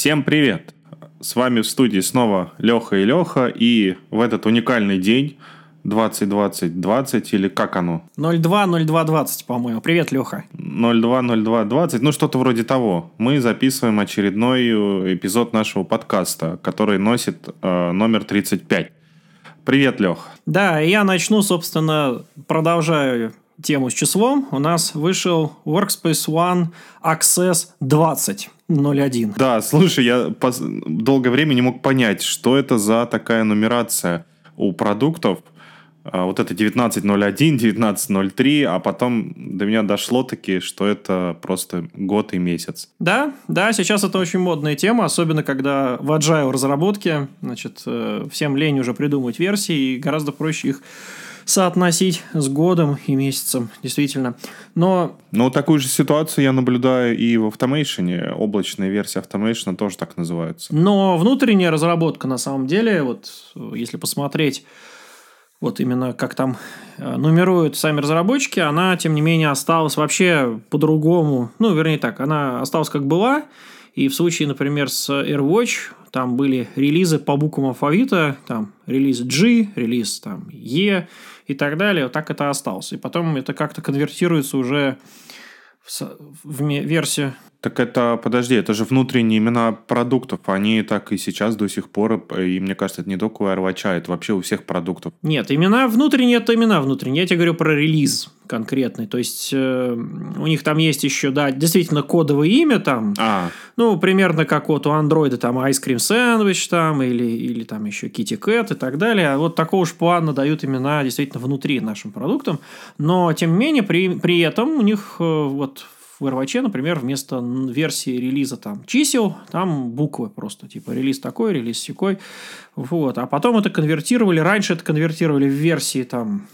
Всем привет! С вами в студии снова Леха и Леха, и в этот уникальный день 2020-20 или как оно? 02-02-20, по-моему. Привет, Леха. 02-02-20, ну что-то вроде того. Мы записываем очередной э, эпизод нашего подкаста, который носит э, номер 35. Привет, Лех. Да, я начну, собственно, продолжаю тему с числом. У нас вышел Workspace ONE Access 20. 01. Да, слушай, я долгое время не мог понять, что это за такая нумерация у продуктов. А, вот это 19.01, 19.03, а потом до меня дошло таки, что это просто год и месяц. Да, да, сейчас это очень модная тема, особенно когда в agile разработке, значит, э, всем лень уже придумывать версии, и гораздо проще их соотносить с годом и месяцем, действительно. Но... Но такую же ситуацию я наблюдаю и в Automation. Облачная версия Automation тоже так называется. Но внутренняя разработка, на самом деле, вот если посмотреть вот именно как там э, нумеруют сами разработчики, она, тем не менее, осталась вообще по-другому. Ну, вернее так, она осталась как была. И в случае, например, с AirWatch, там были релизы по буквам алфавита, там релиз G, релиз там E и так далее. Вот так это осталось. И потом это как-то конвертируется уже в, версию так это, подожди, это же внутренние имена продуктов. Они так и сейчас до сих пор, и мне кажется, это не только у AirWatch, это вообще у всех продуктов. Нет, имена внутренние – это имена внутренние. Я тебе говорю про релиз конкретный. То есть, э, у них там есть еще, да, действительно кодовое имя там. А. Ну, примерно как вот у Android там Ice Cream Sandwich там, или, или там еще Kitty Cat и так далее. А вот такого же плана дают имена действительно внутри нашим продуктам. Но, тем не менее, при, при этом у них э, вот в RWC, например, вместо версии релиза там чисел, там буквы просто, типа релиз такой, релиз секой. Вот. А потом это конвертировали, раньше это конвертировали в версии там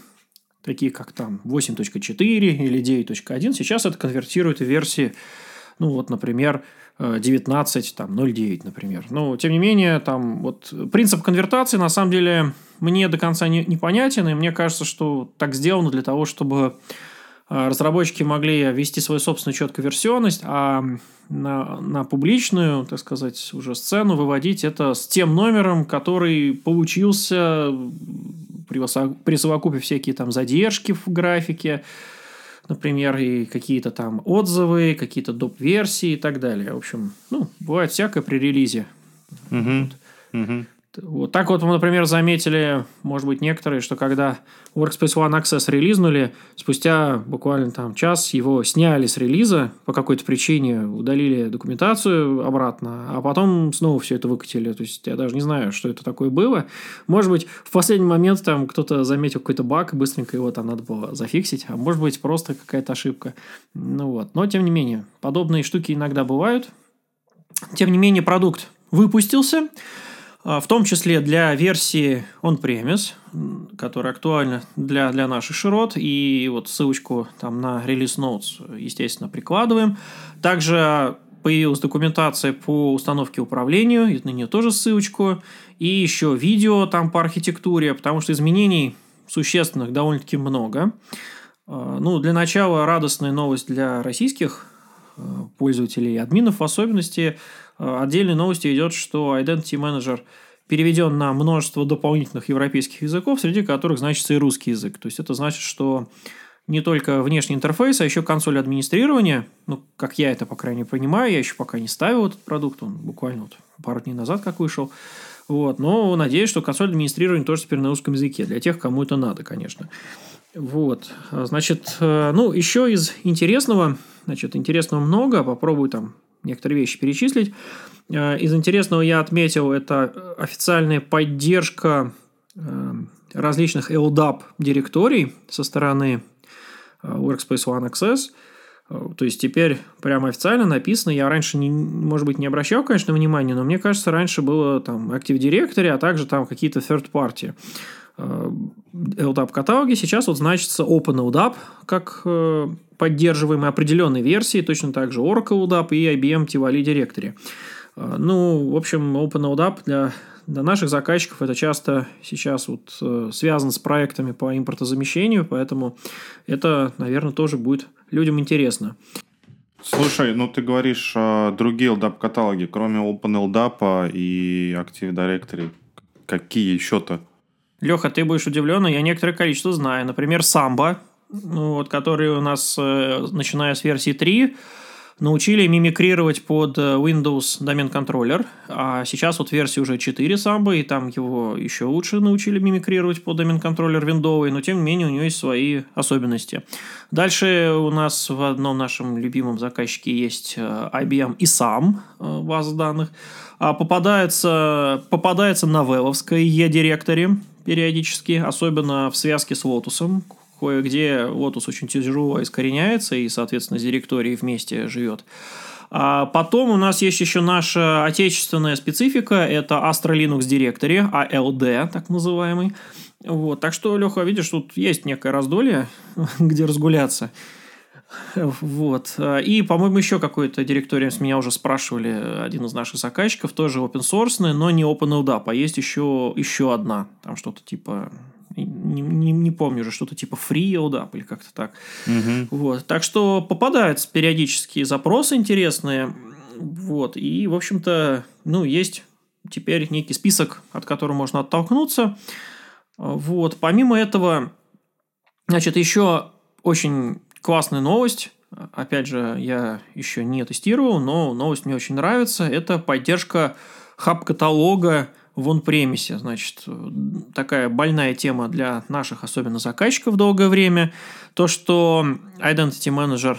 такие как там 8.4 или 9.1, сейчас это конвертируют в версии, ну вот, например, 19, там, 0.9, например. Но, тем не менее, там, вот, принцип конвертации, на самом деле, мне до конца не, непонятен, и мне кажется, что так сделано для того, чтобы разработчики могли ввести свою собственную четкую версионность, а на, на публичную, так сказать, уже сцену выводить это с тем номером, который получился при, при совокупе всякие там задержки в графике, например, и какие-то там отзывы, какие-то доп-версии и так далее. В общем, ну, бывает всякое при релизе. Угу. Вот. Угу. Вот так вот мы, например, заметили, может быть, некоторые, что когда Workspace ONE Access релизнули, спустя буквально там час его сняли с релиза по какой-то причине, удалили документацию обратно, а потом снова все это выкатили. То есть я даже не знаю, что это такое было. Может быть, в последний момент там кто-то заметил какой-то баг, быстренько его там надо было зафиксить, а может быть, просто какая-то ошибка. Ну вот. Но, тем не менее, подобные штуки иногда бывают. Тем не менее, продукт выпустился – в том числе для версии on-premise, которая актуальна для, для наших широт. И вот ссылочку там на Release Notes, естественно, прикладываем. Также появилась документация по установке управлению, и на нее тоже ссылочку. И еще видео там по архитектуре, потому что изменений существенных довольно-таки много. А, ну, для начала радостная новость для российских а, пользователей, админов в особенности – отдельной новостью идет, что Identity Manager переведен на множество дополнительных европейских языков, среди которых значится и русский язык. То есть это значит, что не только внешний интерфейс, а еще консоль администрирования, ну, как я это, по крайней мере, понимаю, я еще пока не ставил этот продукт, он буквально вот пару дней назад как вышел, вот, но надеюсь, что консоль администрирования тоже теперь на русском языке, для тех, кому это надо, конечно. Вот, значит, э, ну, еще из интересного, значит, интересного много, попробую там некоторые вещи перечислить. Э, из интересного я отметил, это официальная поддержка э, различных LDAP директорий со стороны э, Workspace ONE Access. То есть теперь прямо официально написано. Я раньше, не, может быть, не обращал, конечно, внимания, но мне кажется, раньше было там Active Directory, а также там какие-то third party. LDAP каталоги. Сейчас вот значится Open LDAP как э, поддерживаемые определенной версии, точно так же Oracle LDAP и IBM Tivoli Directory. Э, ну, в общем, Open LDAP для, для наших заказчиков это часто сейчас вот э, связано с проектами по импортозамещению, поэтому это, наверное, тоже будет людям интересно. Слушай, ну ты говоришь э, другие LDAP каталоги, кроме OpenLDAP и Active Directory. Какие еще-то? Леха, ты будешь удивлен, я некоторое количество знаю. Например, Samba, ну, вот, который у нас, э, начиная с версии 3, научили мимикрировать под э, Windows домен контроллер, а сейчас вот версия уже 4 Samba, и там его еще лучше научили мимикрировать под домен контроллер виндовый, но тем не менее у него есть свои особенности. Дальше у нас в одном нашем любимом заказчике есть э, IBM и сам база данных, а попадается, попадается на вэловской E-директоре периодически, особенно в связке с Lotus, кое-где Lotus очень тяжело искореняется и, соответственно, с директорией вместе живет. А потом у нас есть еще наша отечественная специфика, это Astra Linux Directory, ALD, так называемый. Вот, так что, Леха, видишь, тут есть некое раздолье, где разгуляться. Вот. И, по-моему, еще какой-то директориум с меня уже спрашивали один из наших заказчиков, тоже open source, но не OpenLDAP, а есть еще, еще одна. Там что-то типа не, не, не помню уже, что-то типа free LDAP или как-то так. Угу. Вот. Так что попадаются периодические запросы интересные. Вот. И, в общем-то, ну, есть теперь некий список, от которого можно оттолкнуться. Вот. Помимо этого, значит, еще очень классная новость. Опять же, я еще не тестировал, но новость мне очень нравится. Это поддержка хаб-каталога в он-премисе. Значит, такая больная тема для наших, особенно заказчиков, долгое время. То, что Identity Manager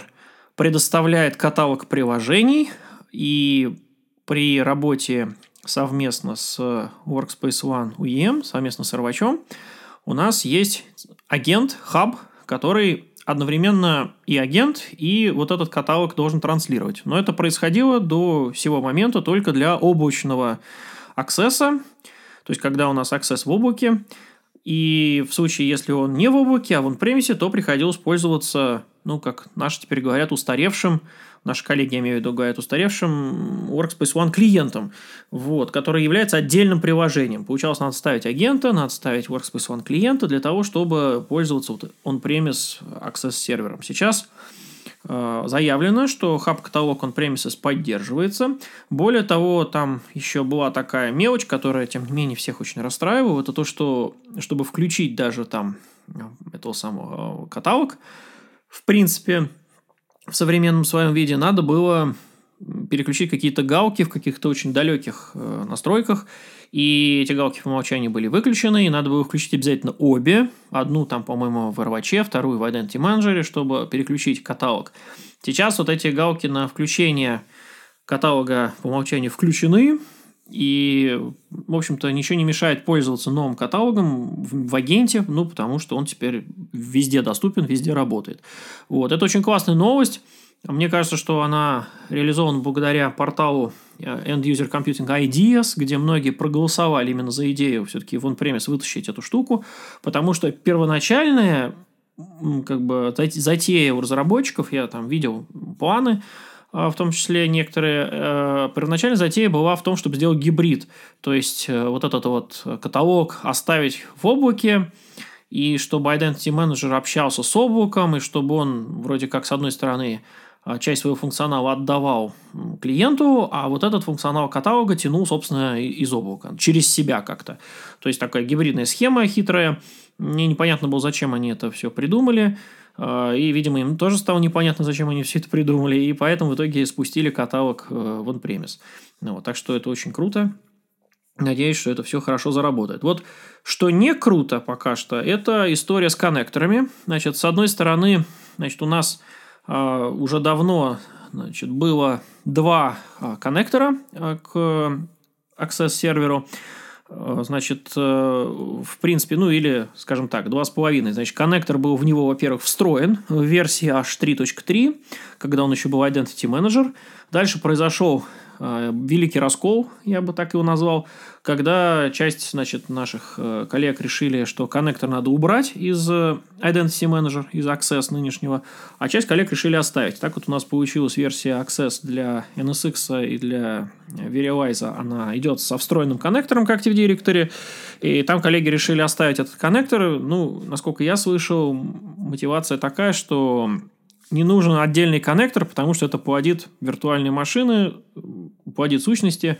предоставляет каталог приложений, и при работе совместно с Workspace ONE UEM, совместно с Рвачом, у нас есть агент, хаб, который одновременно и агент, и вот этот каталог должен транслировать. Но это происходило до сего момента только для облачного аксесса, то есть когда у нас аксесс в облаке, и в случае, если он не в облаке, а в он-премисе, то приходилось пользоваться, ну, как наши теперь говорят, устаревшим наши коллеги, я имею в виду, говорят, устаревшим Workspace ONE клиентом, вот, который является отдельным приложением. Получалось, надо ставить агента, надо ставить Workspace ONE клиента для того, чтобы пользоваться вот on-premise Access сервером. Сейчас э, заявлено, что хаб-каталог on-premises поддерживается. Более того, там еще была такая мелочь, которая, тем не менее, всех очень расстраивала. Это то, что, чтобы включить даже там э, этого самого э, каталог, в принципе, в современном своем виде надо было переключить какие-то галки в каких-то очень далеких э, настройках, и эти галки по умолчанию были выключены, и надо было включить обязательно обе. Одну там, по-моему, в RWC, вторую в Identity Manager, чтобы переключить каталог. Сейчас вот эти галки на включение каталога по умолчанию включены, и, в общем-то, ничего не мешает пользоваться новым каталогом в, в агенте, ну, потому что он теперь везде доступен, везде работает. Вот. Это очень классная новость. Мне кажется, что она реализована благодаря порталу э, End User Computing Ideas, где многие проголосовали именно за идею все-таки в on-premise вытащить эту штуку, потому что первоначальная как бы затея у разработчиков, я там видел планы, в том числе некоторые, э, первоначальная затея была в том, чтобы сделать гибрид. То есть, э, вот этот вот каталог оставить в облаке, и чтобы Identity Manager общался с облаком, и чтобы он вроде как с одной стороны а, часть своего функционала отдавал клиенту, а вот этот функционал каталога тянул, собственно, из облака, через себя как-то. То есть такая гибридная схема хитрая. Мне непонятно было, зачем они это все придумали. А, и, видимо, им тоже стало непонятно, зачем они все это придумали, и поэтому в итоге спустили каталог э, в on-premise. Ну, вот, так что это очень круто. Надеюсь, что это все хорошо заработает. Вот что не круто пока что, это история с коннекторами. Значит, с одной стороны, значит, у нас э, уже давно значит, было два э, коннектора э, к Access серверу. Э, значит, э, в принципе, ну или, скажем так, 2,5. Значит, коннектор был в него, во-первых, встроен в версии H3.3, когда он еще был Identity Manager. Дальше произошел Э, великий раскол, я бы так его назвал, когда часть значит, наших э, коллег решили, что коннектор надо убрать из э, Identity Manager, из Access нынешнего, а часть коллег решили оставить. Так вот у нас получилась версия Access для NSX и для Verialize. Она идет со встроенным коннектором к Active Directory, и там коллеги решили оставить этот коннектор. Ну, насколько я слышал, мотивация такая, что не нужен отдельный коннектор, потому что это плодит виртуальные машины, плодит сущности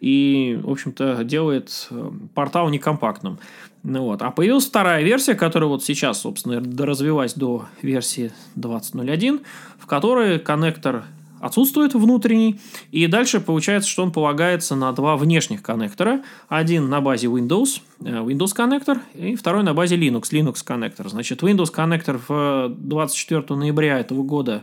и, в общем-то, делает э, портал некомпактным. Ну вот. А появилась вторая версия, которая вот сейчас, собственно, развилась до версии 20.01, в которой коннектор отсутствует внутренний. И дальше получается, что он полагается на два внешних коннектора. Один на базе Windows, э, Windows коннектор, и второй на базе Linux, Linux коннектор. Значит, Windows коннектор в 24 ноября этого года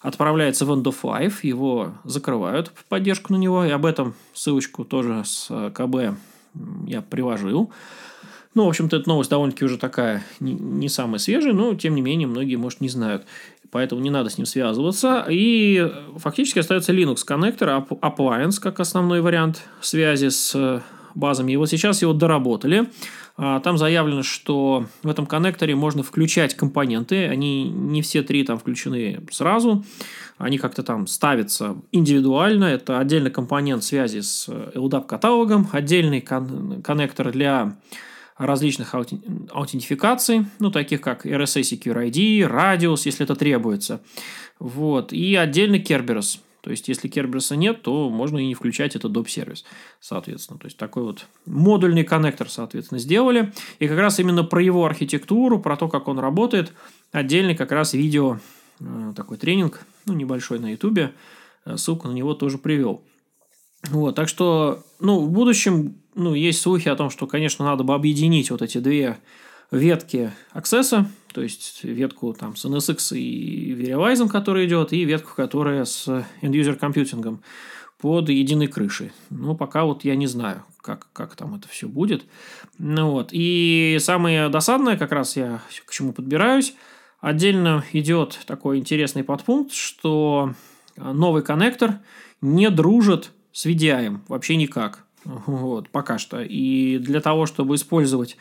отправляется в End of Life, его закрывают в поддержку на него, и об этом ссылочку тоже с э, КБ я приложил. Ну, в общем-то, эта новость довольно-таки уже такая не, не самая свежая, но, тем не менее, многие, может, не знают. Поэтому не надо с ним связываться. И фактически остается Linux коннектор, Appliance как основной вариант связи с э, базами. И вот сейчас его доработали. А, там заявлено, что в этом коннекторе можно включать компоненты. Они не все три там включены сразу. Они как-то там ставятся индивидуально. Это отдельный компонент связи с LDAP каталогом, отдельный кон- коннектор для различных аутентификаций, ну, таких как RSA Secure ID, Radius, если это требуется. Вот. И отдельно Kerberos. То есть, если Kerberos нет, то можно и не включать этот доп-сервис, соответственно. То есть, такой вот модульный коннектор, соответственно, сделали. И как раз именно про его архитектуру, про то, как он работает, отдельный как раз видео, э, такой тренинг, ну, небольшой на ютубе, э, ссылку на него тоже привел. Вот, так что, ну, в будущем, ну, есть слухи о том, что, конечно, надо бы объединить вот эти две ветки Access, то есть ветку там с NSX и Verializing, который идет, и ветку, которая с End-User компьютингом под единой крышей. Но пока вот я не знаю, как, как там это все будет. Ну вот. И самое досадное, как раз я к чему подбираюсь, отдельно идет такой интересный подпункт, что новый коннектор не дружит с VDI вообще никак. Вот, пока что. И для того, чтобы использовать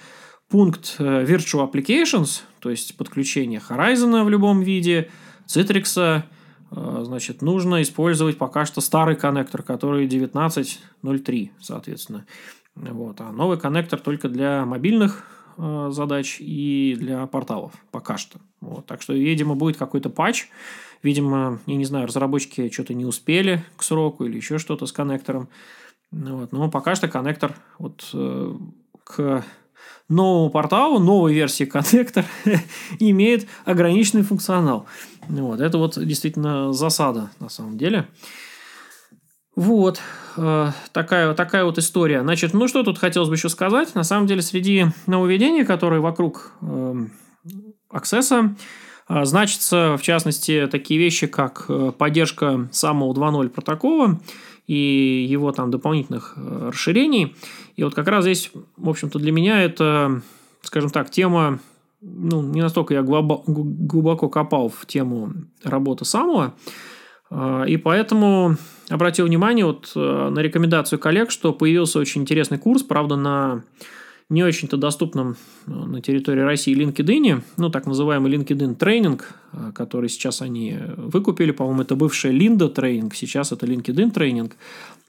пункт э, Virtual Applications, то есть подключение Horizon в любом виде, Citrix, э, значит, нужно использовать пока что старый коннектор, который 19.03, соответственно. Вот. А новый коннектор только для мобильных э, задач и для порталов пока что. Вот. Так что, видимо, будет какой-то патч, Видимо, я не знаю, разработчики что-то не успели к сроку или еще что-то с коннектором. Ну вот. Но пока что коннектор вот э, к новому порталу, новой версии коннектор имеет ограниченный функционал. Вот. Это вот действительно засада на самом деле. Вот. Э, такая, такая вот история. Значит, ну что тут хотелось бы еще сказать? На самом деле, среди нововведений, которые вокруг э, Access, а, значится, в частности, такие вещи, как э, поддержка самого 2.0 протокола и его там дополнительных э, расширений. И вот как раз здесь, в общем-то, для меня это, скажем так, тема, ну, не настолько я глубоко копал в тему работы самого, а, и поэтому обратил внимание вот э, на рекомендацию коллег, что появился очень интересный курс, правда, на не очень-то доступном э, на территории России LinkedIn, ну, так называемый LinkedIn тренинг, э, который сейчас они выкупили, по-моему, это бывшая Линда тренинг, сейчас это LinkedIn тренинг.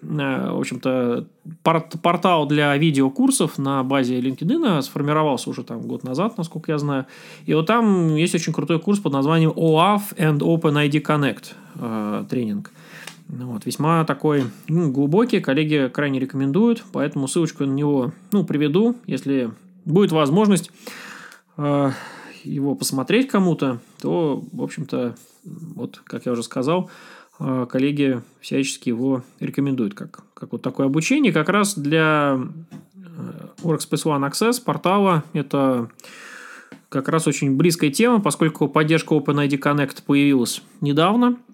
Э, в общем-то, портал для видеокурсов на базе LinkedIn сформировался уже там год назад, насколько я знаю. И вот там есть очень крутой курс под названием OAuth and OpenID Connect тренинг. Ну вот, весьма такой ну, глубокий, коллеги крайне рекомендуют, поэтому ссылочку на него ну, приведу, если будет возможность э, его посмотреть кому-то, то, в общем-то, вот, как я уже сказал, э, коллеги всячески его рекомендуют как, как вот такое обучение. Как раз для э, Workspace ONE Access портала это как раз очень близкая тема, поскольку поддержка OpenID Connect появилась недавно –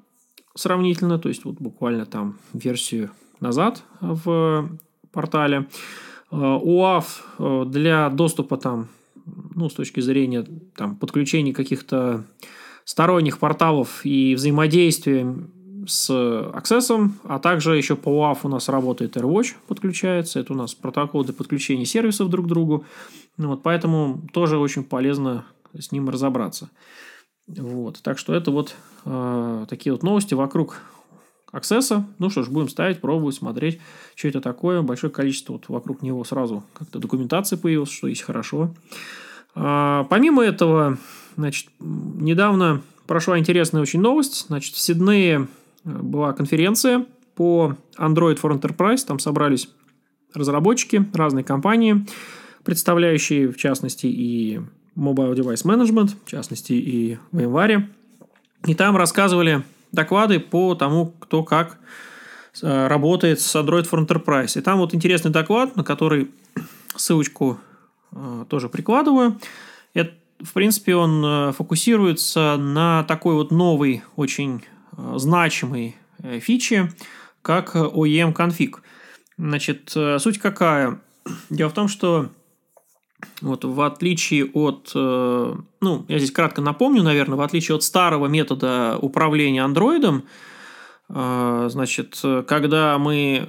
сравнительно, то есть вот буквально там версию назад в портале. УАФ э, для доступа там, ну, с точки зрения там, подключения каких-то сторонних порталов и взаимодействия с Access, а также еще по UAF у нас работает AirWatch, подключается. Это у нас протокол для подключения сервисов друг к другу. Вот, поэтому тоже очень полезно с ним разобраться. Вот. Так что это вот э, такие вот новости вокруг аксесса. Ну что ж, будем ставить, пробовать, смотреть, что это такое. Большое количество вот вокруг него сразу как-то документации появилось, что есть хорошо. А, помимо этого, значит, недавно прошла интересная очень новость. Значит, в Сиднее была конференция по Android for Enterprise. Там собрались разработчики, разные компании, представляющие, в частности, и Mobile Device Management, в частности, и VMware. И там рассказывали доклады по тому, кто как э, работает с Android for Enterprise. И там вот интересный доклад, на который ссылочку э, тоже прикладываю. Это, в принципе, он э, фокусируется на такой вот новый, очень значимой фиче, как OEM конфиг. Значит, суть какая? Дело в том, что вот в отличие от, э, ну, я здесь кратко напомню, наверное, в отличие от старого метода управления андроидом, э, значит, когда мы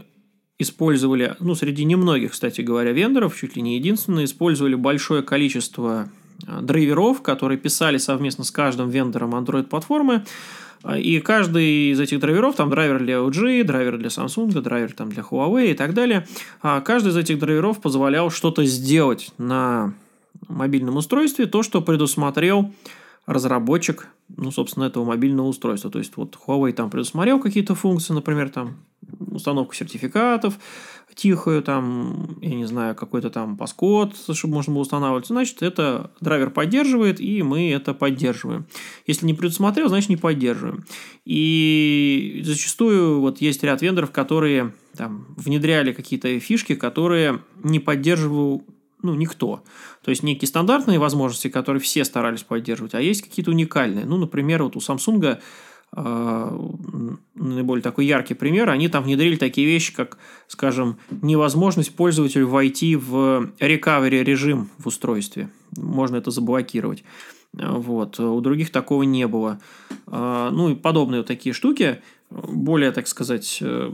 использовали, ну, среди немногих, кстати говоря, вендоров, чуть ли не единственное, использовали большое количество драйверов, которые писали совместно с каждым вендором Android-платформы, и каждый из этих драйверов, там драйвер для LG, драйвер для Samsung, драйвер там для Huawei и так далее, а каждый из этих драйверов позволял что-то сделать на мобильном устройстве, то, что предусмотрел разработчик, ну, собственно, этого мобильного устройства. То есть, вот Huawei там предусмотрел какие-то функции, например, там установку сертификатов, тихую, там, я не знаю, какой-то там паскод, чтобы можно было устанавливать, значит, это драйвер поддерживает, и мы это поддерживаем. Если не предусмотрел, значит, не поддерживаем. И зачастую вот есть ряд вендоров, которые там внедряли какие-то фишки, которые не поддерживал ну, никто. То есть, некие стандартные возможности, которые все старались поддерживать, а есть какие-то уникальные. Ну, например, вот у Samsung наиболее такой яркий пример, они там внедрили такие вещи, как, скажем, невозможность пользователю войти в recovery режим в устройстве. Можно это заблокировать. Вот. У других такого не было. А, ну и подобные вот такие штуки, более, так сказать, э,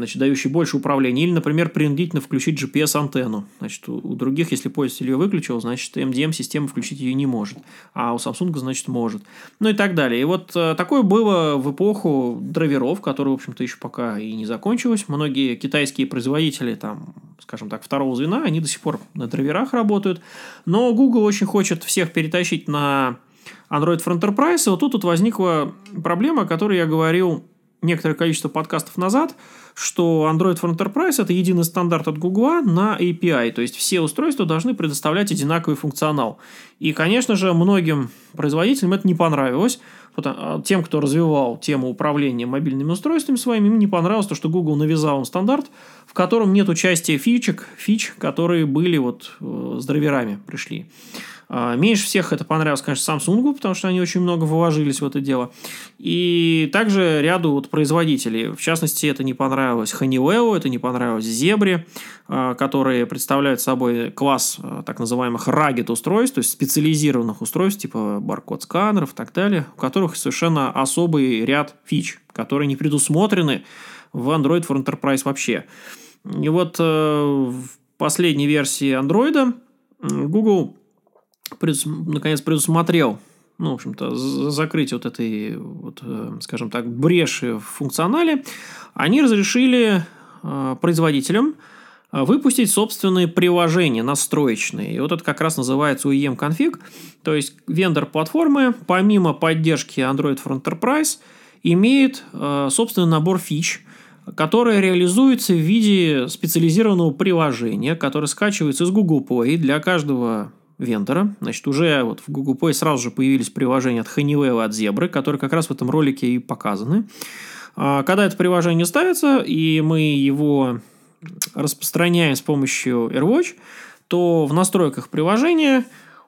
значит, дающий больше управления. Или, например, принудительно включить GPS-антенну. Значит, у других, если пользователь ее выключил, значит, MDM-система включить ее не может. А у Samsung, значит, может. Ну и так далее. И вот э, такое было в эпоху драйверов, которая, в общем-то, еще пока и не закончилась. Многие китайские производители, там, скажем так, второго звена, они до сих пор на драйверах работают. Но Google очень хочет всех перетащить на Android for Enterprise. И вот тут вот возникла проблема, о которой я говорил некоторое количество подкастов назад – что Android for Enterprise – это единый стандарт от Google на API, то есть все устройства должны предоставлять одинаковый функционал. И, конечно же, многим производителям это не понравилось. А, тем, кто развивал тему управления мобильными устройствами своими, им не понравилось то, что Google навязал им стандарт, в котором нет участия фичек, фич, которые были вот э, с драйверами пришли. А, меньше всех это понравилось, конечно, Samsung, потому что они очень много вложились в это дело. И также ряду вот производителей. В частности, это не понравилось Honeywell, это не понравилось Zebra, а, которые представляют собой класс а, так называемых rugged устройств, то есть специализированных устройств, типа баркод-сканеров и так далее, у которых совершенно особый ряд фич, которые не предусмотрены в Android for Enterprise вообще. И вот э, в последней версии Android Google предус... наконец предусмотрел ну, в общем-то, закрыть вот этой, вот, э, скажем так, бреши в функционале, они разрешили э, производителям э, выпустить собственные приложения настроечные. И вот это как раз называется OEM конфиг. То есть, вендор платформы, помимо поддержки Android for Enterprise, имеет собственный набор фич, который реализуется в виде специализированного приложения, которое скачивается из Google Play для каждого вендора. Значит, уже вот в Google Play сразу же появились приложения от Honeywell и от Zebra, которые как раз в этом ролике и показаны. А, когда это приложение ставится, и мы его распространяем с помощью AirWatch, то в настройках приложения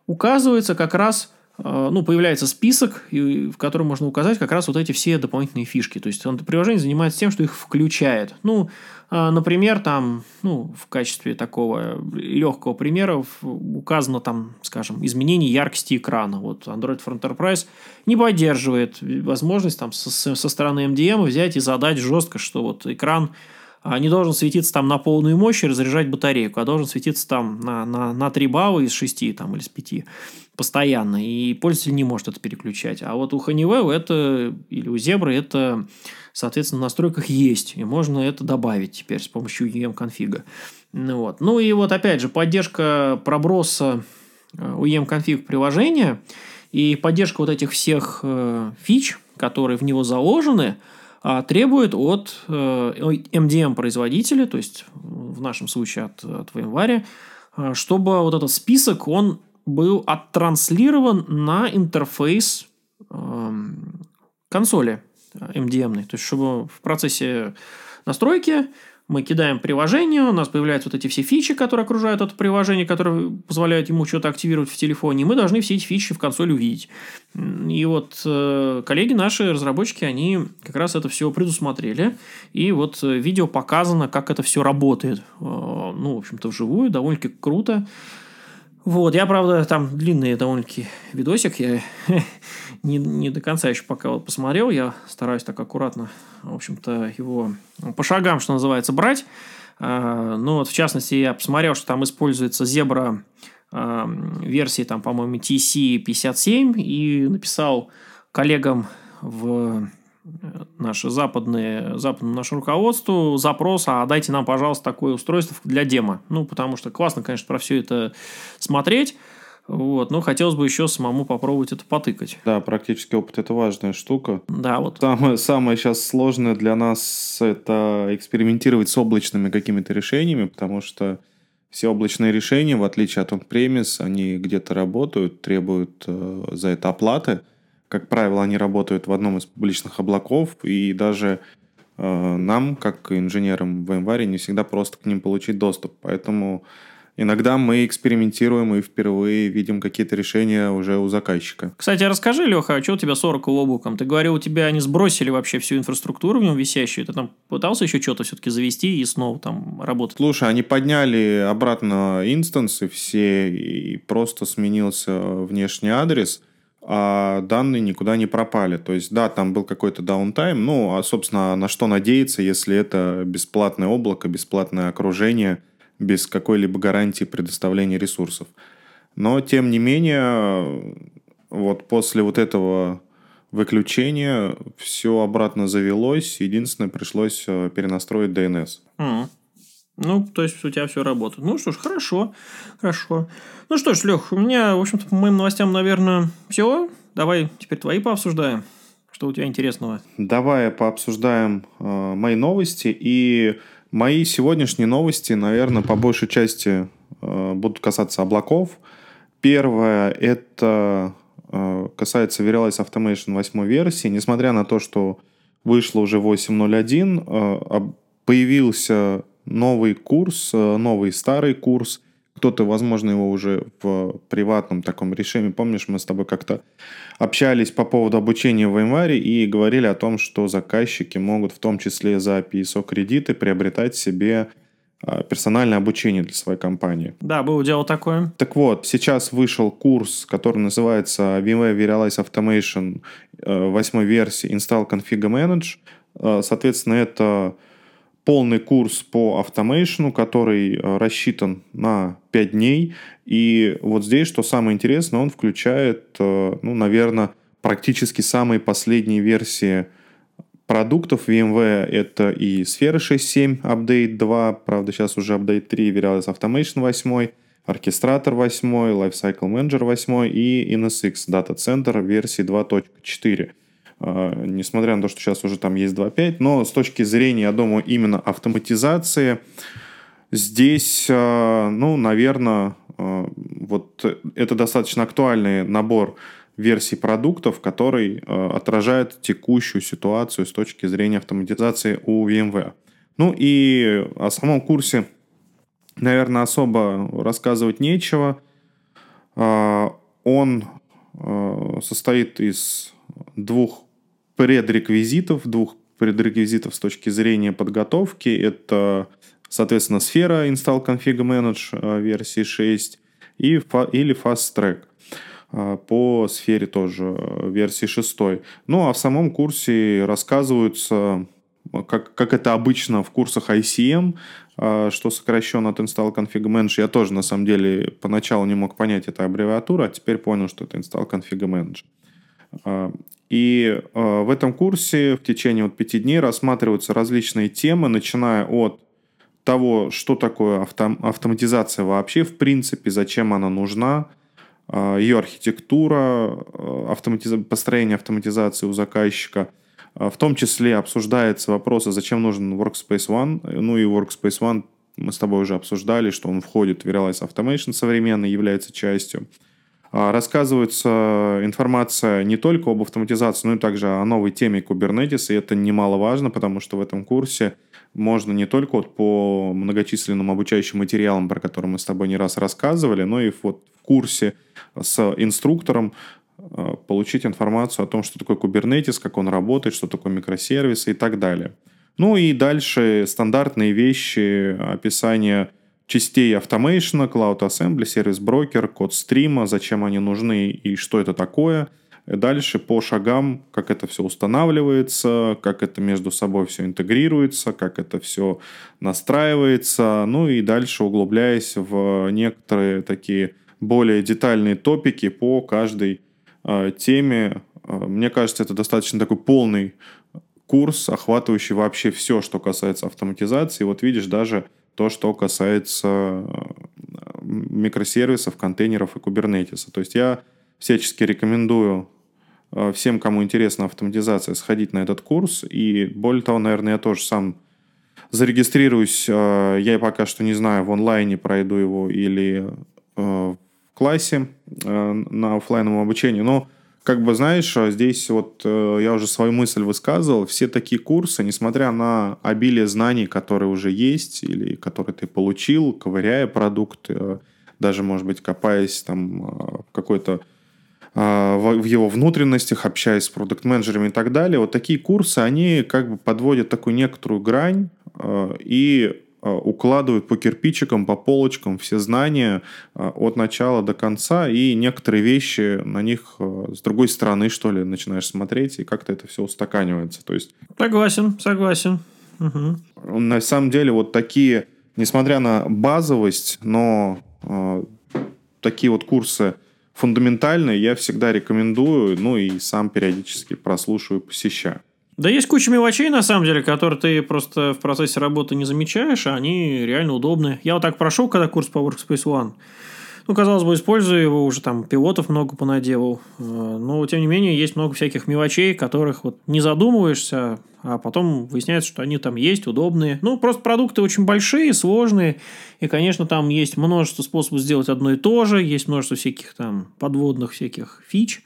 указывается как раз ну, появляется список, в котором можно указать как раз вот эти все дополнительные фишки. То есть, приложение занимается тем, что их включает. Ну, а, например, там, ну, в качестве такого легкого примера указано там, скажем, изменение яркости экрана. Вот Android for Enterprise не поддерживает возможность там со, со стороны MDM взять и задать жестко, что вот экран не должен светиться там на полную мощь и разряжать батарейку, а должен светиться там на, на, на 3 балла из 6 там, или с 5 постоянно, и пользователь не может это переключать. А вот у Honeywell это, или у Zebra это, соответственно, в настройках есть, и можно это добавить теперь с помощью UEM-конфига. Ну, вот. ну и вот опять же, поддержка проброса UEM-конфиг приложения И поддержка вот этих всех э, фич, которые в него заложены, э, требует от э, MDM-производителя, то есть в нашем случае от, от VMware, э, чтобы вот этот список, он был оттранслирован на интерфейс э, консоли MDM. То есть, чтобы в процессе настройки мы кидаем приложение, у нас появляются вот эти все фичи, которые окружают это приложение, которые позволяют ему что-то активировать в телефоне, и мы должны все эти фичи в консоли увидеть. И вот э, коллеги наши, разработчики, они как раз это все предусмотрели, и вот э, видео показано, как это все работает. Э, ну, в общем-то, вживую, довольно-таки круто. Вот, я, правда, там длинный довольно-таки видосик, я не, не до конца еще пока вот посмотрел, я стараюсь так аккуратно, в общем-то, его по шагам, что называется, брать. А, ну, вот, в частности, я посмотрел, что там используется зебра версии, там, по-моему, TC57, и написал коллегам в наше западное, западное наше руководство запрос, а дайте нам, пожалуйста, такое устройство для демо. Ну, потому что классно, конечно, про все это смотреть. Вот, но хотелось бы еще самому попробовать это потыкать. Да, практически опыт это важная штука. Да, вот. Самое, самое сейчас сложное для нас это экспериментировать с облачными какими-то решениями, потому что все облачные решения, в отличие от on-premise, они где-то работают, требуют э, за это оплаты. Как правило, они работают в одном из публичных облаков, и даже э, нам, как инженерам в VMware, не всегда просто к ним получить доступ. Поэтому иногда мы экспериментируем и впервые видим какие-то решения уже у заказчика. Кстати, расскажи, Леха, а что у тебя с Oracle облаком? Ты говорил, у тебя они сбросили вообще всю инфраструктуру в нем висящую. Ты там пытался еще что-то все-таки завести и снова там работать? Слушай, они подняли обратно инстансы все, и просто сменился внешний адрес – а данные никуда не пропали. То есть, да, там был какой-то даунтайм, ну, а, собственно, на что надеяться, если это бесплатное облако, бесплатное окружение, без какой-либо гарантии предоставления ресурсов. Но, тем не менее, вот после вот этого выключения все обратно завелось. Единственное, пришлось э, перенастроить DNS. Mm. Ну, то есть у тебя все работает. Ну что ж, хорошо, хорошо. Ну что ж, Лех, у меня, в общем-то, по моим новостям, наверное, все. Давай теперь твои пообсуждаем. Что у тебя интересного? Давай пообсуждаем э, мои новости. И мои сегодняшние новости, наверное, по большей части э, будут касаться облаков. Первое – это э, касается Verialize Automation 8 версии. Несмотря на то, что вышло уже 8.01, э, появился новый курс, э, новый старый курс. Кто-то, возможно, его уже в приватном таком решении. Помнишь, мы с тобой как-то общались по поводу обучения в VMware и говорили о том, что заказчики могут в том числе за PSO кредиты приобретать себе а, персональное обучение для своей компании. Да, было дело такое. Так вот, сейчас вышел курс, который называется VMware Verialize Automation 8 э, версии Install Config Manage. Э, соответственно, это полный курс по автомейшну, который э, рассчитан на 5 дней. И вот здесь, что самое интересное, он включает, э, ну, наверное, практически самые последние версии продуктов VMware. Это и Сфера 6.7, Update 2, правда, сейчас уже Update 3, Verilis Automation 8, Оркестратор 8, Lifecycle Manager 8 и NSX Data Center версии 2.4. А, несмотря на то, что сейчас уже там есть 2.5, но с точки зрения, я думаю, именно автоматизации, здесь, а, ну, наверное, а, вот это достаточно актуальный набор версий продуктов, который отражает текущую ситуацию с точки зрения автоматизации у VMware. Ну и о самом курсе, наверное, особо рассказывать нечего. Он состоит из двух предреквизитов, двух предреквизитов с точки зрения подготовки. Это, соответственно, сфера Install Config Manage э, версии 6 и, или Fast Track э, по сфере тоже э, версии 6. Ну, а в самом курсе рассказываются, как, как это обычно в курсах ICM, что сокращенно от Install Config Manage. Я тоже, на самом деле, поначалу не мог понять эту аббревиатуру, а теперь понял, что это Install Config Manage. И э, в этом курсе в течение вот пяти дней рассматриваются различные темы, начиная от того, что такое авто, автоматизация вообще в принципе, зачем она нужна, ее архитектура, автоматиз... построение автоматизации у заказчика. В том числе обсуждается вопрос, а зачем нужен Workspace ONE. Ну и Workspace ONE мы с тобой уже обсуждали, что он входит в Realize Automation современный, является частью. Рассказывается информация не только об автоматизации, но и также о новой теме Kubernetes, и это немаловажно, потому что в этом курсе можно не только вот по многочисленным обучающим материалам, про которые мы с тобой не раз рассказывали, но и вот в курсе с инструктором э, получить информацию о том, что такое Kubernetes, как он работает, что такое микросервисы и так далее. Ну и дальше стандартные вещи, описание частей автомейшена, Cloud Assembly, сервис-брокер, код стрима, зачем они нужны и что это такое. Дальше по шагам, как это все устанавливается, как это между собой все интегрируется, как это все настраивается. Ну и дальше углубляясь в некоторые такие более детальные топики по каждой э, теме. Э, мне кажется, это достаточно такой полный курс, охватывающий вообще все, что касается автоматизации. Вот видишь, даже то, что касается э, микросервисов, контейнеров и кубернетиса. То есть я всячески рекомендую э, всем, кому интересна автоматизация, сходить на этот курс. И более того, наверное, я тоже сам зарегистрируюсь. Э, я пока что не знаю, в онлайне пройду его или в классе на офлайновом обучении. Но как бы, знаешь, а здесь вот э, я уже свою мысль высказывал, все такие курсы, несмотря на обилие знаний, которые уже есть или которые ты получил, ковыряя продукт, э, даже, может быть, копаясь там э, в какой-то в его внутренностях, общаясь с продукт-менеджерами и так далее, вот такие курсы, они как бы подводят такую некоторую грань и укладывают по кирпичикам, по полочкам все знания а, от начала до конца, и некоторые вещи на них а, с другой стороны, что ли, начинаешь смотреть, и как-то это все устаканивается. То есть... Согласен, согласен. Угу. На самом деле вот такие, несмотря на базовость, но э, такие вот курсы фундаментальные я всегда рекомендую, ну и сам периодически прослушиваю, посещаю. Да есть куча мелочей, на самом деле, которые ты просто в процессе работы не замечаешь, а они реально удобны. Я вот так прошел, когда курс по Workspace ONE. Ну, казалось бы, использую его, уже там пилотов много понаделал. Э, но, тем не менее, есть много всяких мелочей, которых вот не задумываешься, а потом выясняется, что они там есть, удобные. Ну, просто продукты очень большие, сложные. И, конечно, там есть множество способов сделать одно и то же. Есть множество всяких там подводных всяких фич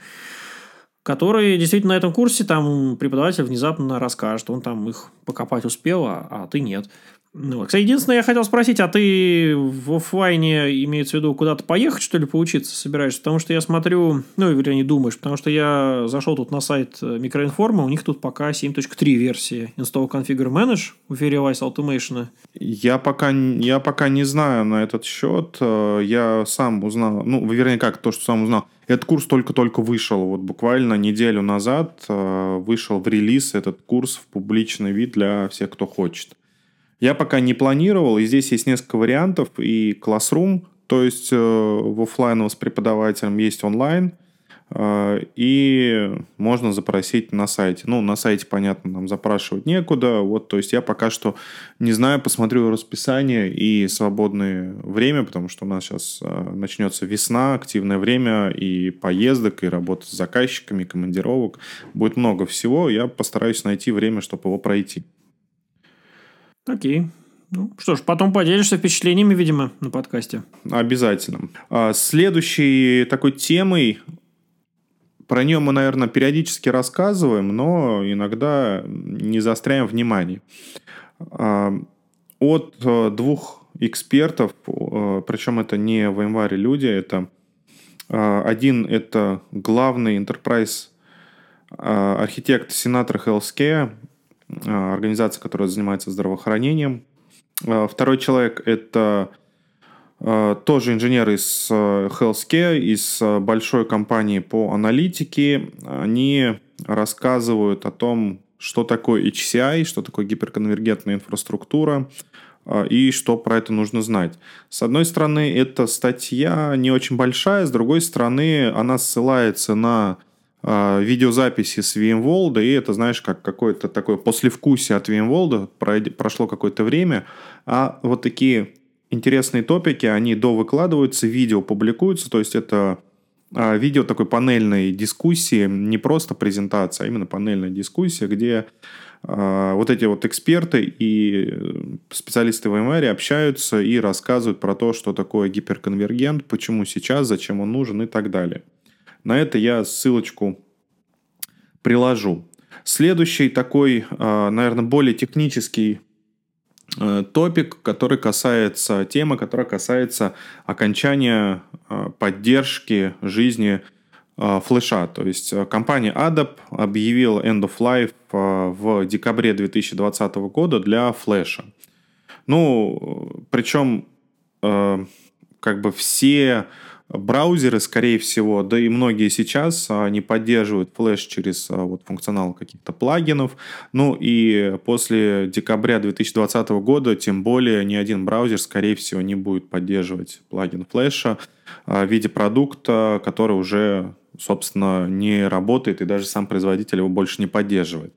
которые действительно на этом курсе там преподаватель внезапно расскажет, он там их покопать успел, а, а ты нет. Ну, кстати, единственное, я хотел спросить, а ты в офлайне, имеется в виду, куда-то поехать, что ли, поучиться собираешься? Потому что я смотрю, ну, не думаешь, потому что я зашел тут на сайт э, Микроинформа, у них тут пока 7.3 версии Install Configure Manage у Verialize Automation. Я пока, я пока не знаю на этот счет. Э, я сам узнал, ну, вернее, как, то, что сам узнал. Этот курс только-только вышел. Вот буквально неделю назад э, вышел в релиз этот курс в публичный вид для всех, кто хочет. Я пока не планировал, и здесь есть несколько вариантов. И Classroom, то есть э, в офлайновом с преподавателем есть онлайн, и можно запросить на сайте. Ну, на сайте, понятно, нам запрашивать некуда. Вот, то есть я пока что не знаю, посмотрю расписание и свободное время, потому что у нас сейчас э, начнется весна, активное время и поездок, и работа с заказчиками, командировок. Будет много всего. Я постараюсь найти время, чтобы его пройти. Окей. Ну, что ж, потом поделишься впечатлениями, видимо, на подкасте. Обязательно. А, следующей такой темой, про нее мы, наверное, периодически рассказываем, но иногда не заостряем внимание. А, от э, двух экспертов, причем это не в январе люди, это э, один это главный enterprise архитект сенатора Healthcare организация, которая занимается здравоохранением. Второй человек – это тоже инженер из Healthcare, из большой компании по аналитике. Они рассказывают о том, что такое HCI, что такое гиперконвергентная инфраструктура, и что про это нужно знать. С одной стороны, эта статья не очень большая, с другой стороны, она ссылается на видеозаписи с VMworld, и это, знаешь, как какое-то такое послевкусие от VMworld, прошло какое-то время, а вот такие интересные топики, они до выкладываются, видео публикуются, то есть это а, видео такой панельной дискуссии, не просто презентация, а именно панельная дискуссия, где а, вот эти вот эксперты и специалисты в ВМР общаются и рассказывают про то, что такое гиперконвергент, почему сейчас, зачем он нужен и так далее. На это я ссылочку приложу. Следующий такой, а, наверное, более технический Э, топик, который касается, темы, которая касается окончания э, поддержки жизни э, флеша. То есть компания Adobe объявила End of Life в декабре 2020 года для флеша. Ну, причем как бы все браузеры, скорее всего, да и многие сейчас не поддерживают флеш через вот, функционал каких-то плагинов. Ну и после декабря 2020 года, тем более, ни один браузер, скорее всего, не будет поддерживать плагин флеша в виде продукта, который уже, собственно, не работает, и даже сам производитель его больше не поддерживает.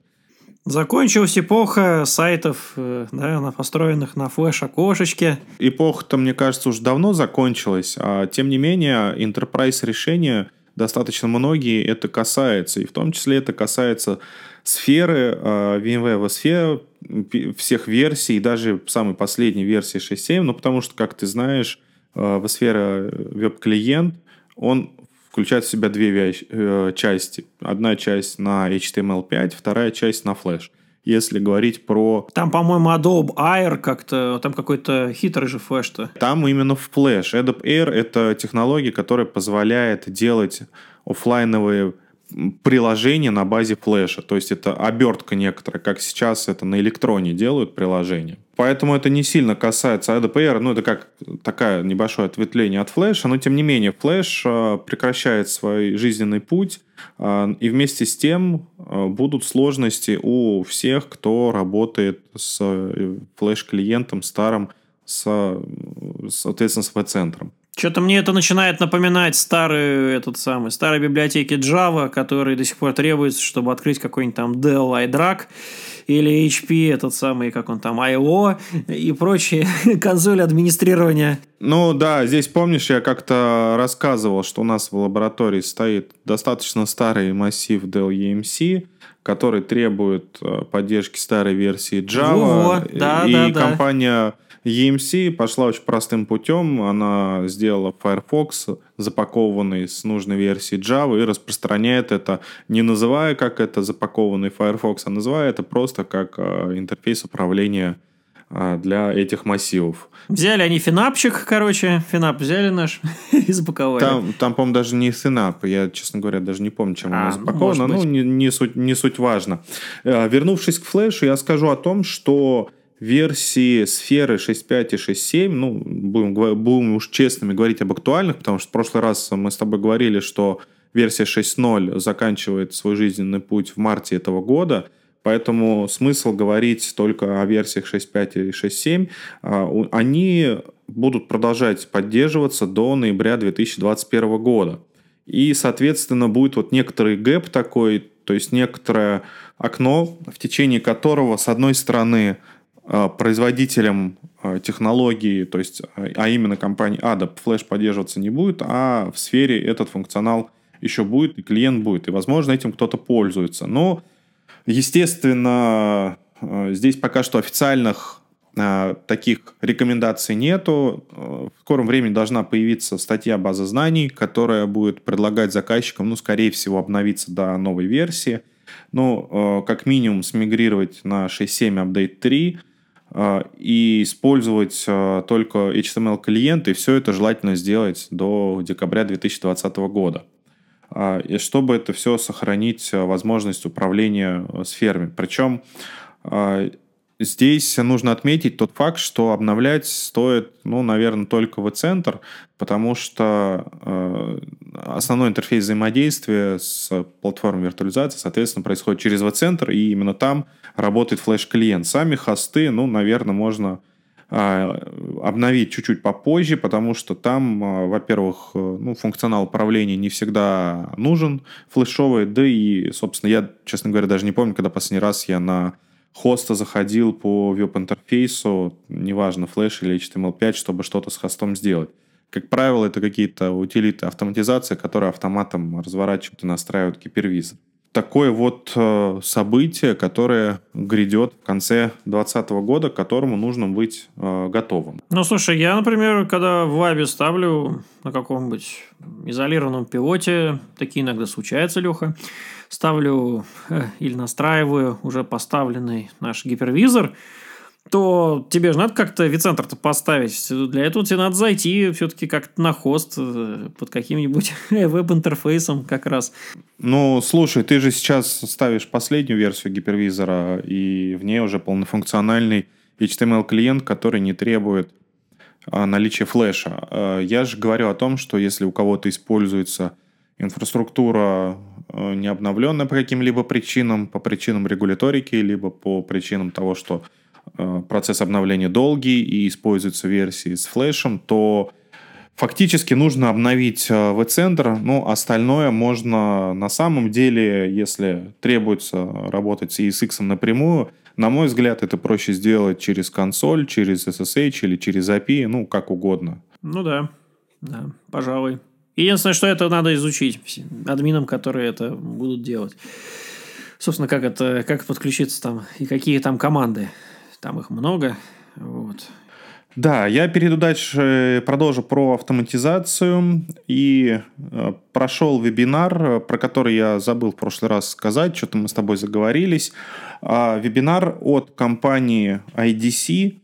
Закончилась эпоха сайтов, э, да, построенных на флеш-окошечке. Эпоха-то, мне кажется, уже давно закончилась, а тем не менее, enterprise решения достаточно многие это касается, и в том числе это касается сферы э, VMware WSFE, всех версий, даже самой последней версии 6.7, ну, потому что, как ты знаешь, э, WSFE веб-клиент, он включает в себя две э, части. Одна часть на HTML5, вторая часть на Flash. Если говорить про... Там, по-моему, Adobe Air как-то, там какой-то хитрый же флеш-то. Там именно в Flash. Adobe Air — это технология, которая позволяет делать офлайновые приложение на базе флеша. То есть это обертка некоторая, как сейчас это на электроне делают приложение. Поэтому это не сильно касается ADPR, ну это как такое небольшое ответвление от флеша, но тем не менее флеш а, прекращает свой жизненный путь, а, и вместе с тем а, будут сложности у всех, кто работает с э, флеш-клиентом старым, с, соответственно, с веб-центром. Что-то мне это начинает напоминать старые, этот самый, старые библиотеки Java, которые до сих пор требуются, чтобы открыть какой-нибудь там Dell iDRAC или HP, этот самый, как он там, IO и прочие консоли администрирования. Ну да, здесь помнишь, я как-то рассказывал, что у нас в лаборатории стоит достаточно старый массив Dell EMC, который требует э, поддержки старой версии Java. Во, да, и да, компания да EMC пошла очень простым путем. Она сделала Firefox, запакованный с нужной версией Java, и распространяет это, не называя как это запакованный Firefox, а называя это просто как э, интерфейс управления для этих массивов. Взяли они финапчик, короче, финап взяли наш и запаковали. Там, там по-моему, даже не финап. Я, честно говоря, даже не помню, чем а, оно запаковано. Ну, не, не, суть, не суть важно. Э, вернувшись к флешу, я скажу о том, что версии сферы 6.5 и 6.7, ну, будем, будем уж честными говорить об актуальных, потому что в прошлый раз мы с тобой говорили, что версия 6.0 заканчивает свой жизненный путь в марте этого года, поэтому смысл говорить только о версиях 6.5 и 6.7. А, они будут продолжать поддерживаться до ноября 2021 года. И, соответственно, будет вот некоторый гэп такой, то есть некоторое окно, в течение которого, с одной стороны, Э, производителем э, технологии, то есть, а именно компании Adobe, Flash поддерживаться не будет, а в сфере этот функционал еще будет, и клиент будет, и, возможно, этим кто-то пользуется. Но, естественно, здесь пока что официальных таких рекомендаций нету. В скором времени должна появиться статья базы знаний, которая будет предлагать заказчикам, ну, скорее всего, обновиться до новой версии. Ну, как минимум, смигрировать на 6.7 Update 3, а, и использовать только HTML-клиенты, все это желательно сделать до декабря 2020 года. А, и чтобы это все сохранить возможность управления сферами. Причем Здесь нужно отметить тот факт, что обновлять стоит, ну, наверное, только в центр, потому что э, основной интерфейс взаимодействия с платформой виртуализации, соответственно, происходит через в-центр, и именно там работает флеш-клиент. Сами хосты, ну, наверное, можно э, обновить чуть-чуть попозже, потому что там, э, во-первых, э, ну, функционал управления не всегда нужен, флешовый, да и, собственно, я, честно говоря, даже не помню, когда последний раз я на хоста заходил по веб-интерфейсу, неважно, флеш или HTML5, чтобы что-то с хостом сделать. Как правило, это какие-то утилиты автоматизации, которые автоматом разворачивают и настраивают гипервизор такое вот э, событие, которое грядет в конце 2020 года, к которому нужно быть э, готовым. Ну, слушай, я, например, когда в вабе ставлю на каком-нибудь изолированном пилоте, такие иногда случаются, Леха, ставлю э, или настраиваю уже поставленный наш гипервизор, то тебе же надо как-то вицентр-то поставить. Для этого тебе надо зайти все-таки как-то на хост э, под каким-нибудь веб-интерфейсом как раз. Ну, слушай, ты же сейчас ставишь последнюю версию гипервизора, и в ней уже полнофункциональный HTML-клиент, который не требует а, наличия флеша. А, я же говорю о том, что если у кого-то используется инфраструктура э, не обновленная по каким-либо причинам, по причинам регуляторики, либо по причинам того, что Э, процесс обновления долгий и используются версии с флешем, то фактически нужно обновить э, V-центр, но остальное можно на самом деле, если требуется работать с ESX напрямую, на мой взгляд, это проще сделать через консоль, через SSH или через API, ну, как угодно. Ну да, да, пожалуй. Единственное, что это надо изучить админам, которые это будут делать. Собственно, как это, как подключиться там и какие там команды там их много. Вот. Да, я перейду дальше, продолжу про автоматизацию. И э, прошел вебинар, про который я забыл в прошлый раз сказать, что-то мы с тобой заговорились. А, вебинар от компании IDC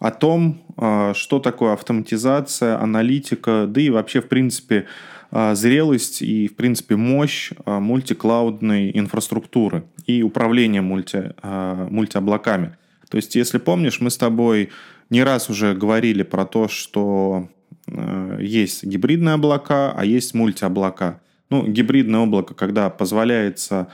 о том, а, что такое автоматизация, аналитика, да и вообще, в принципе, а, зрелость и, в принципе, мощь мультиклаудной инфраструктуры и управления мульти, мультиоблаками. То есть, если помнишь, мы с тобой не раз уже говорили про то, что э, есть гибридные облака, а есть мультиоблака. Ну, гибридное облако, когда позволяется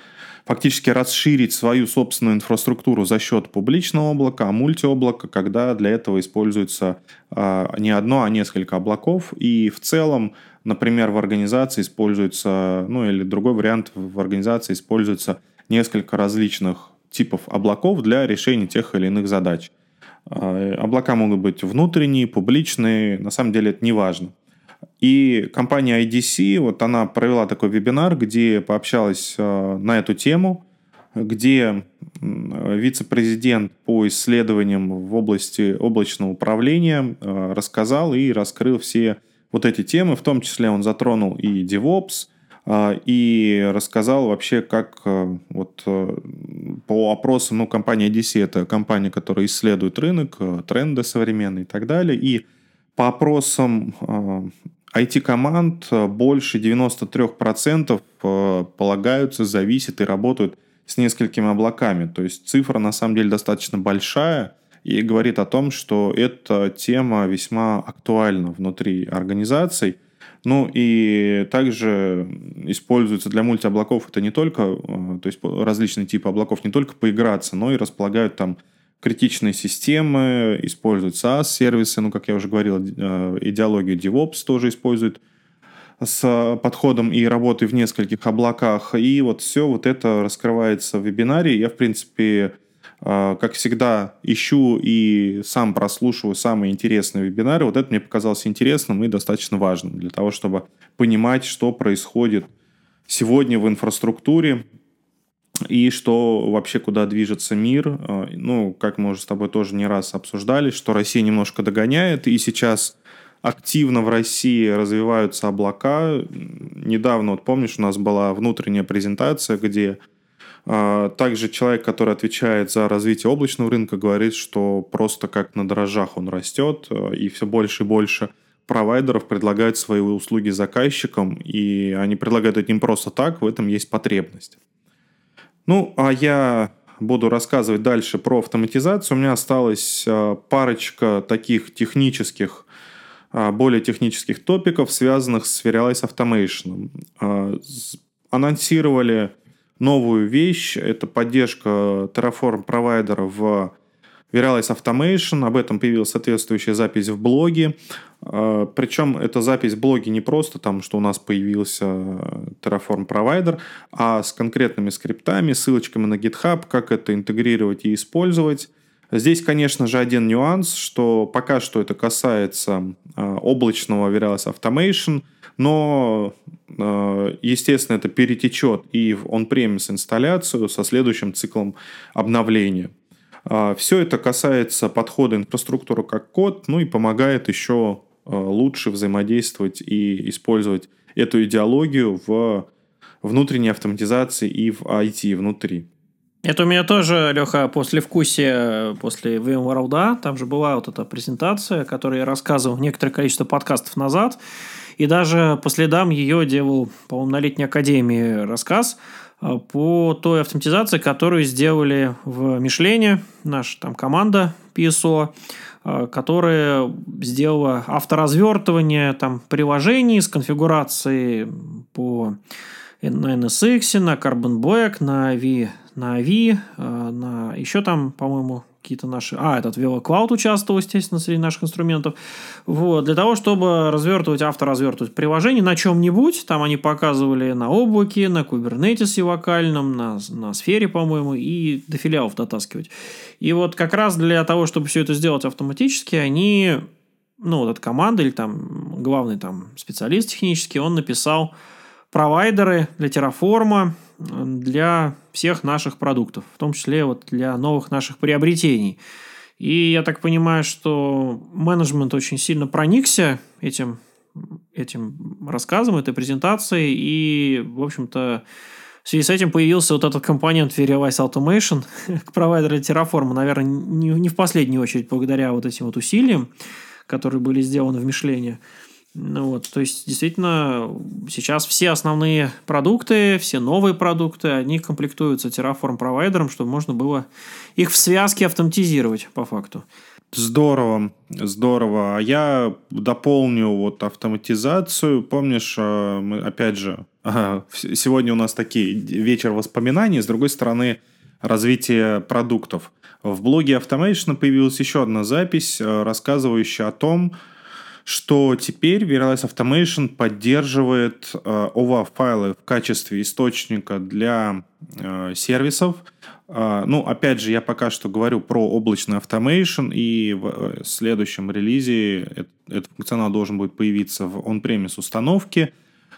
фактически расширить свою собственную инфраструктуру за счет публичного облака, а мультиоблако, когда для этого используется э, не одно, а несколько облаков. И в целом, например, в организации используется, ну или другой вариант, в организации используется несколько различных типов облаков для решения тех или иных задач. А, облака могут быть внутренние, публичные, на самом деле это не важно. И компания IDC, вот она провела такой вебинар, где пообщалась а, на эту тему, где вице-президент по исследованиям в области облачного управления а, рассказал и раскрыл все вот эти темы, в том числе он затронул и DevOps, и рассказал вообще, как э, вот э, по опросам, ну, компания DC – это компания, которая исследует рынок, э, тренды современные и так далее, и по опросам IT-команд больше 93% полагаются, зависят и работают с несколькими облаками. То есть цифра на самом деле достаточно большая и говорит о том, что эта тема весьма актуальна внутри организаций. Ну и также используется для мультиоблаков это не только, э, то есть различные типы облаков не только поиграться, но и располагают там критичные системы, используют SaaS-сервисы, ну, как я уже говорил, э, идеологию DevOps тоже используют с подходом и работой в нескольких облаках. И вот все вот это раскрывается в вебинаре. Я, в принципе, как всегда, ищу и сам прослушиваю самые интересные вебинары. Вот это мне показалось интересным и достаточно важным для того, чтобы понимать, что происходит сегодня в инфраструктуре и что вообще куда движется мир. А, ну, как мы уже с тобой тоже не раз обсуждали, что Россия немножко догоняет, и сейчас активно в России развиваются облака. Недавно, вот помнишь, у нас была внутренняя презентация, где а, также человек, который отвечает за развитие облачного рынка, говорит, что просто как на дрожжах он растет, э, и все больше и больше провайдеров предлагают свои услуги заказчикам, и они предлагают это не просто так, в этом есть потребность. Ну, а я буду рассказывать дальше про автоматизацию. У меня осталась э, парочка таких технических, э, более технических топиков, связанных с Serialize Automation. Анонсировали новую вещь. Это поддержка Terraform провайдера в Viralize Automation. Об этом появилась соответствующая запись в блоге. А, Причем эта запись в блоге не просто там, что у нас появился Terraform провайдер, а с конкретными скриптами, ссылочками на GitHub, как это интегрировать и использовать. Здесь, конечно же, один нюанс, что пока что это касается э, облачного Verilis Automation, но, э, естественно, это перетечет и в on-premise инсталляцию со следующим циклом обновления. Э, все это касается подхода инфраструктуры как код, ну и помогает еще лучше взаимодействовать и использовать эту идеологию в внутренней автоматизации и в IT внутри. Это у меня тоже, Леха, после вкусия, после VMware да, там же была вот эта презентация, которую я рассказывал некоторое количество подкастов назад, и даже по следам ее делал, по-моему, на летней академии рассказ а, по той автоматизации, которую сделали в Мишлене, наша там команда PSO, а, которая сделала авторазвертывание там приложений с конфигурацией по на NSX, на Carbon Black, на V на AVI, э, на еще там, по-моему, какие-то наши... А, этот VeloCloud участвовал, естественно, среди наших инструментов. Вот, для того, чтобы развертывать, авторазвертывать приложение на чем-нибудь, там они показывали на облаке, на Kubernetes локальном, на, на сфере, по-моему, и до филиалов дотаскивать. И вот как раз для того, чтобы все это сделать автоматически, они, ну, вот эта команда или там главный там специалист технический, он написал провайдеры для Terraform, для всех наших продуктов, в том числе вот для новых наших приобретений. И я так понимаю, что менеджмент очень сильно проникся этим, этим рассказом, этой презентацией, и, в общем-то, в связи с этим появился вот этот компонент Verialize Automation к провайдеру Terraform, наверное, не, не в последнюю очередь благодаря вот этим вот усилиям, которые были сделаны в Мишлене. Ну вот, то есть, действительно, сейчас все основные продукты, все новые продукты, они комплектуются Terraform провайдером, чтобы можно было их в связке автоматизировать по факту. Здорово, здорово. А я дополню вот автоматизацию. Помнишь, э, мы, опять же, сегодня у нас такие вечер воспоминаний, с другой стороны, развитие продуктов. В блоге Automation появилась еще одна запись, э, рассказывающая о том, что теперь Verialize Automation поддерживает э, OVA-файлы в качестве источника для э, сервисов. Э, ну, опять же, я пока что говорю про облачный Automation, и в э, следующем релизе этот, этот функционал должен будет появиться в on-premise установке.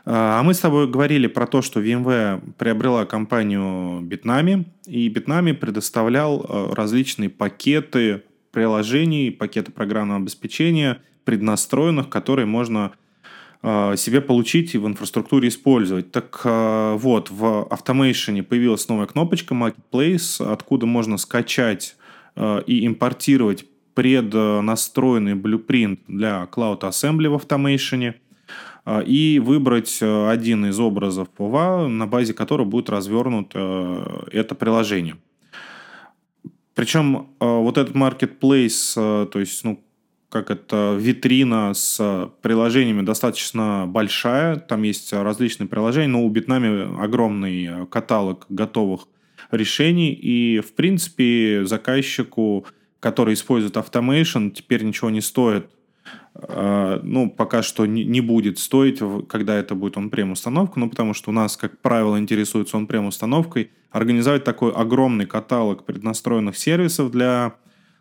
Э, а мы с тобой говорили про то, что VMware приобрела компанию Bitnami, и Bitnami предоставлял э, различные пакеты приложений, пакеты программного обеспечения преднастроенных, которые можно э, себе получить и в инфраструктуре использовать. Так э, вот, в Automation появилась новая кнопочка Marketplace, откуда можно скачать э, и импортировать преднастроенный blueprint для Cloud Assembly в Automation и выбрать один из образов POVA, на базе которого будет развернуто это приложение. Причем вот этот marketplace, то есть ну, как это витрина с приложениями достаточно большая. Там есть различные приложения, но у Битнами огромный каталог готовых решений. И, в принципе, заказчику, который использует Automation, теперь ничего не стоит а, ну, пока что не будет стоить, когда это будет он-прем установка, ну, потому что у нас, как правило, интересуется он-прем установкой, организовать такой огромный каталог преднастроенных сервисов для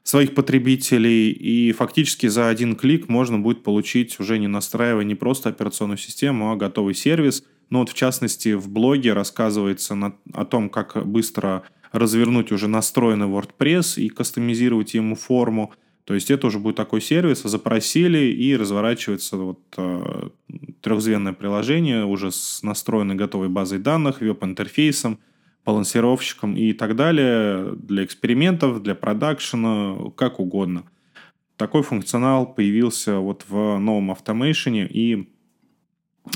своих потребителей, и фактически за один клик можно будет получить уже не настраивая не просто операционную систему, а готовый сервис. Ну вот в частности в блоге рассказывается на, о том, как быстро развернуть уже настроенный WordPress и кастомизировать ему форму. То есть это уже будет такой сервис, запросили и разворачивается вот э, трехзвенное приложение уже с настроенной готовой базой данных, веб-интерфейсом, балансировщиком и так далее, для экспериментов, для продакшена, как угодно. Такой функционал появился вот в новом автомейшене и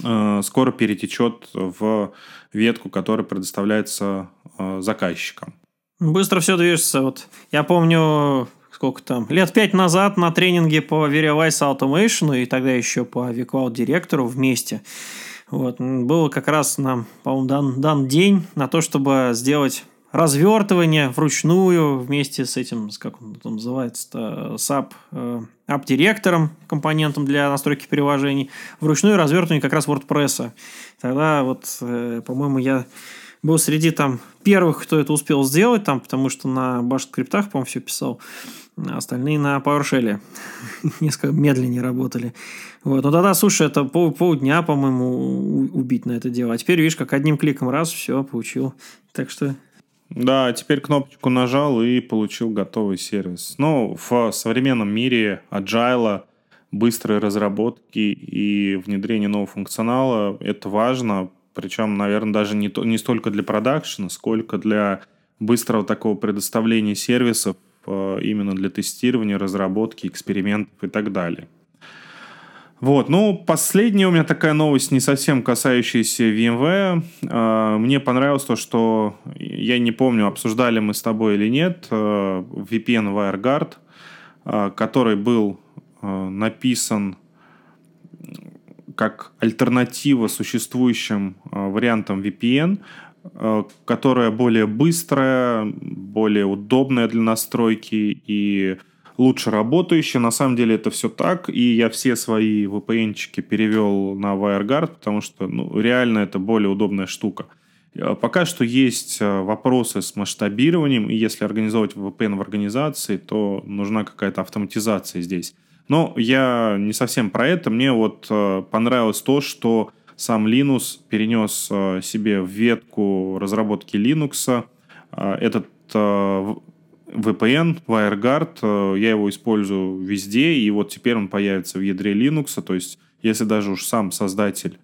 э, скоро перетечет в ветку, которая предоставляется э, заказчикам. Быстро все движется. Вот я помню, сколько там, лет пять назад на тренинге по Verialize Automation и тогда еще по vCloud директору вместе вот. Было как раз нам, по-моему, дан, дан день на то, чтобы сделать развертывание вручную вместе с этим, как он там называется, с app, э, app-директором, компонентом для настройки приложений, вручную развертывание как раз WordPress. Тогда вот, э, по-моему, я был среди там первых, кто это успел сделать, там, потому что на Bash скриптах, по-моему, все писал. А остальные на PowerShell несколько медленнее работали. Вот. Но тогда, слушай, это пол, полдня, по-моему, убить на это дело. А теперь, видишь, как одним кликом раз, все, получил. Так что да, теперь кнопочку нажал и получил готовый сервис. Но в современном мире agile, быстрой разработки и внедрения нового функционала это важно. Причем, наверное, даже не, то, не столько для продакшена, сколько для быстрого такого предоставления сервисов э, именно для тестирования, разработки, экспериментов и так далее. Вот, ну, последняя у меня такая новость, не совсем касающаяся VMware. А, мне понравилось то, что, я не помню, обсуждали мы с тобой или нет, а, VPN WireGuard, который был написан как альтернатива существующим вариантам VPN, которая более быстрая, более удобная для настройки и лучше работающие. На самом деле это все так. И я все свои VPN-чики перевел на WireGuard, потому что ну, реально это более удобная штука. Э, пока что есть э, вопросы с масштабированием, и если организовывать VPN в организации, то нужна какая-то автоматизация здесь. Но я не совсем про это. Мне вот э, понравилось то, что сам Linux перенес себе в ветку разработки Linux этот VPN, WireGuard, э, я его использую везде, и вот теперь он появится в ядре Linux, то есть если даже уж сам создатель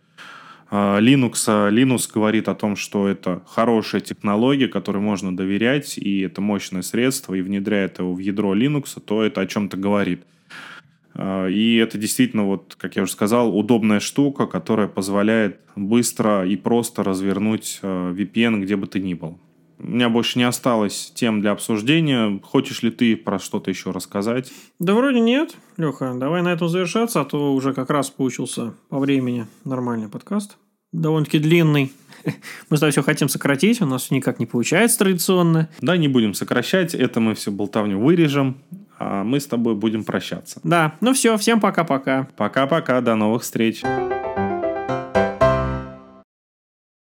э, Linux, Linux говорит о том, что это хорошая технология, которой можно доверять, и это мощное средство, и внедряет его в ядро Linux, то это о чем-то говорит. Э, и это действительно, вот, как я уже сказал, удобная штука, которая позволяет быстро и просто развернуть VPN где бы ты ни был. У меня больше не осталось тем для обсуждения. Хочешь ли ты про что-то еще рассказать? Да вроде нет, Леха. Давай на этом завершаться, а то уже как раз получился по времени нормальный подкаст. Довольно-таки длинный. Мы с тобой все хотим сократить, у нас никак не получается традиционно. Да, не будем сокращать, это мы все болтовню вырежем, а мы с тобой будем прощаться. Да, ну все, всем пока-пока. Пока-пока, до новых встреч.